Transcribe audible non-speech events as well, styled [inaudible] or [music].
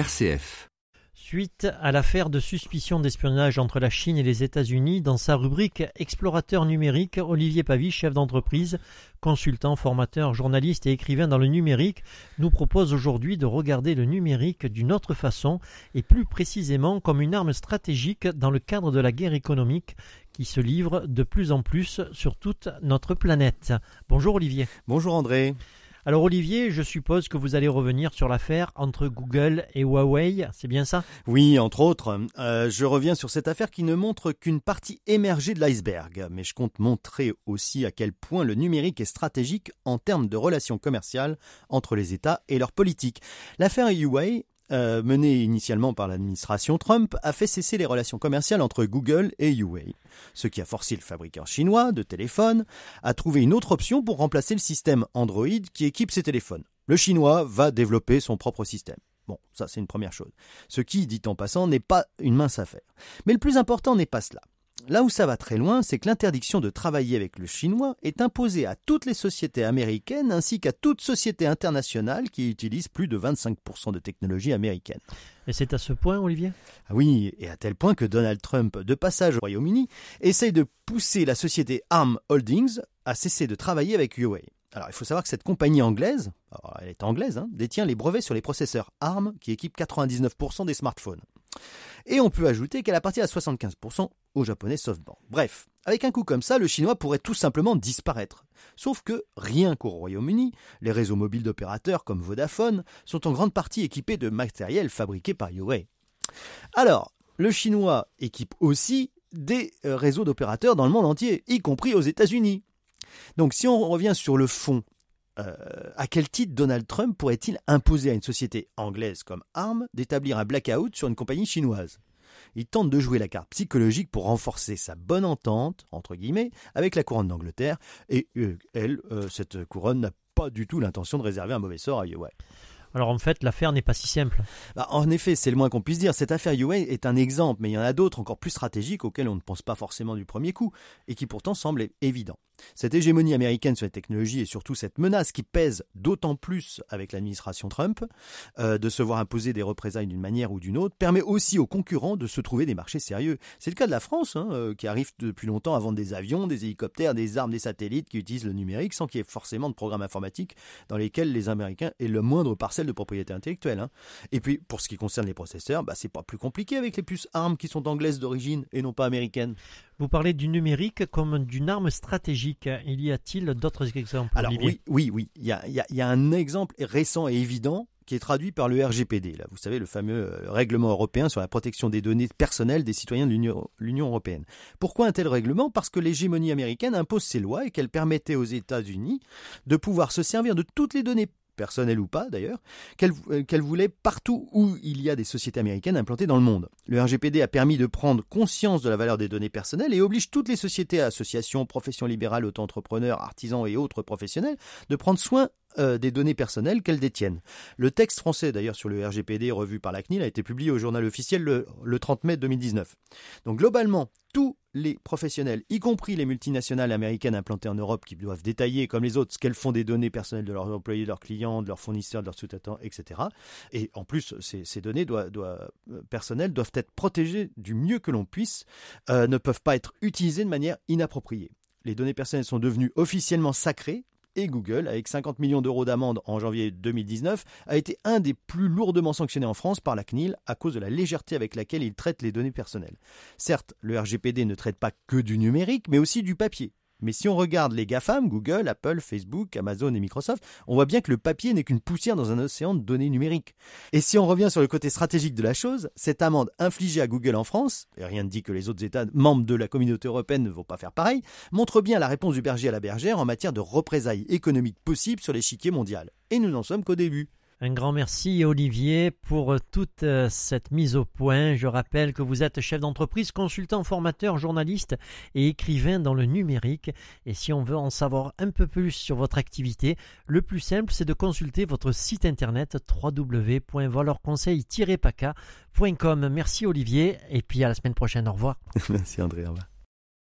RCF. Suite à l'affaire de suspicion d'espionnage entre la Chine et les États-Unis, dans sa rubrique Explorateur numérique, Olivier Pavie, chef d'entreprise, consultant, formateur, journaliste et écrivain dans le numérique, nous propose aujourd'hui de regarder le numérique d'une autre façon et plus précisément comme une arme stratégique dans le cadre de la guerre économique qui se livre de plus en plus sur toute notre planète. Bonjour Olivier. Bonjour André. Alors Olivier, je suppose que vous allez revenir sur l'affaire entre Google et Huawei, c'est bien ça? Oui, entre autres. Euh, je reviens sur cette affaire qui ne montre qu'une partie émergée de l'iceberg, mais je compte montrer aussi à quel point le numérique est stratégique en termes de relations commerciales entre les États et leurs politiques. L'affaire Huawei euh, menée initialement par l'administration Trump, a fait cesser les relations commerciales entre Google et Huawei, ce qui a forcé le fabricant chinois de téléphones à trouver une autre option pour remplacer le système Android qui équipe ses téléphones. Le chinois va développer son propre système. Bon, ça c'est une première chose. Ce qui, dit en passant, n'est pas une mince affaire. Mais le plus important n'est pas cela. Là où ça va très loin, c'est que l'interdiction de travailler avec le chinois est imposée à toutes les sociétés américaines ainsi qu'à toute société internationale qui utilise plus de 25% de technologie américaine. Et c'est à ce point, Olivier? Ah Oui, et à tel point que Donald Trump, de passage au Royaume-Uni, essaye de pousser la société ARM Holdings à cesser de travailler avec Huawei. Alors, il faut savoir que cette compagnie anglaise, elle est anglaise, hein, détient les brevets sur les processeurs ARM qui équipent 99% des smartphones. Et on peut ajouter qu'elle appartient à 75% au japonais SoftBank. Bref, avec un coup comme ça, le chinois pourrait tout simplement disparaître. Sauf que, rien qu'au Royaume-Uni, les réseaux mobiles d'opérateurs comme Vodafone sont en grande partie équipés de matériel fabriqué par Huawei. Alors, le chinois équipe aussi des réseaux d'opérateurs dans le monde entier, y compris aux États-Unis. Donc si on revient sur le fond, euh, à quel titre Donald Trump pourrait-il imposer à une société anglaise comme ARM d'établir un blackout sur une compagnie chinoise? Il tente de jouer la carte psychologique pour renforcer sa bonne entente, entre guillemets, avec la couronne d'Angleterre, et euh, elle, euh, cette couronne n'a pas du tout l'intention de réserver un mauvais sort à Huawei. Alors en fait, l'affaire n'est pas si simple. Bah, en effet, c'est le moins qu'on puisse dire. Cette affaire Huawei est un exemple, mais il y en a d'autres encore plus stratégiques auxquels on ne pense pas forcément du premier coup, et qui pourtant semblent évidents. Cette hégémonie américaine sur les technologies et surtout cette menace qui pèse d'autant plus avec l'administration Trump euh, de se voir imposer des représailles d'une manière ou d'une autre permet aussi aux concurrents de se trouver des marchés sérieux. C'est le cas de la France hein, euh, qui arrive depuis longtemps à vendre des avions, des hélicoptères, des armes, des satellites qui utilisent le numérique sans qu'il y ait forcément de programmes informatiques dans lesquels les Américains aient le moindre parcelle de propriété intellectuelle. Hein. Et puis pour ce qui concerne les processeurs, bah, c'est pas plus compliqué avec les puces ARM qui sont anglaises d'origine et non pas américaines. Vous parlez du numérique comme d'une arme stratégique. Il y a-t-il d'autres exemples Alors oui, oui, oui. Il y, a, un exemple récent et évident qui est traduit par le RGPD. Là, vous savez, le fameux euh, règlement européen sur la protection des données personnelles des citoyens de l'Union européenne. Pourquoi un tel règlement? Parce que l'hégémonie américaine impose ses lois et qu'elle permettait aux États-Unis de pouvoir se servir de toutes les données personnelle ou pas d'ailleurs, euh, qu'elle voulait partout où il y a des sociétés américaines implantées dans le monde. Le RGPD a permis de prendre conscience de la valeur des données personnelles et oblige toutes les sociétés, associations, professions libérales, auto-entrepreneurs, artisans et autres professionnels de prendre soin euh, des données personnelles qu'elles détiennent. Le texte français d'ailleurs sur le RGPD revu par la CNIL a été publié au journal officiel le, le 30 mai 2019. Donc globalement, tous les professionnels, y compris les multinationales américaines implantées en Europe qui doivent détailler comme les autres ce qu'elles font des données personnelles de leurs employés, de leurs clients, de leurs fournisseurs, de leurs sous-traitants, etc. Et en plus, ces, données euh, personnelles doivent être protégées du mieux que l'on puisse, euh, ne peuvent pas être utilisées de manière inappropriée. Les données personnelles sont devenues officiellement sacrées et Google, avec 50 millions d'euros d'amende en janvier 2019, a été un des plus lourdement sanctionnés en France par la CNIL à cause de la légèreté avec laquelle il traite les données personnelles. Certes, le RGPD ne traite pas que du numérique, mais aussi du papier. Mais si on regarde les GAFAM, Google, Apple, Facebook, Amazon et Microsoft, on voit bien que le papier n'est qu'une poussière dans un océan de données numériques. Et si on revient sur le côté stratégique de la chose, cette amende infligée à Google en France, et rien ne dit que les autres États membres de la communauté européenne ne vont pas faire pareil, montre bien la réponse du berger à la bergère en matière de représailles économiques possibles sur l'échiquier mondial. Et nous n'en sommes qu'au début. Un grand merci Olivier pour toute euh, cette mise au point. Je rappelle que vous êtes chef d'entreprise, consultant, formateur, journaliste et écrivain dans le numérique. Et si on veut en savoir un peu plus sur votre activité, le plus simple c'est de consulter votre site internet www.valorconseil-paca.com. Merci Olivier et puis à la semaine prochaine. Au revoir. [laughs] merci André. Au revoir.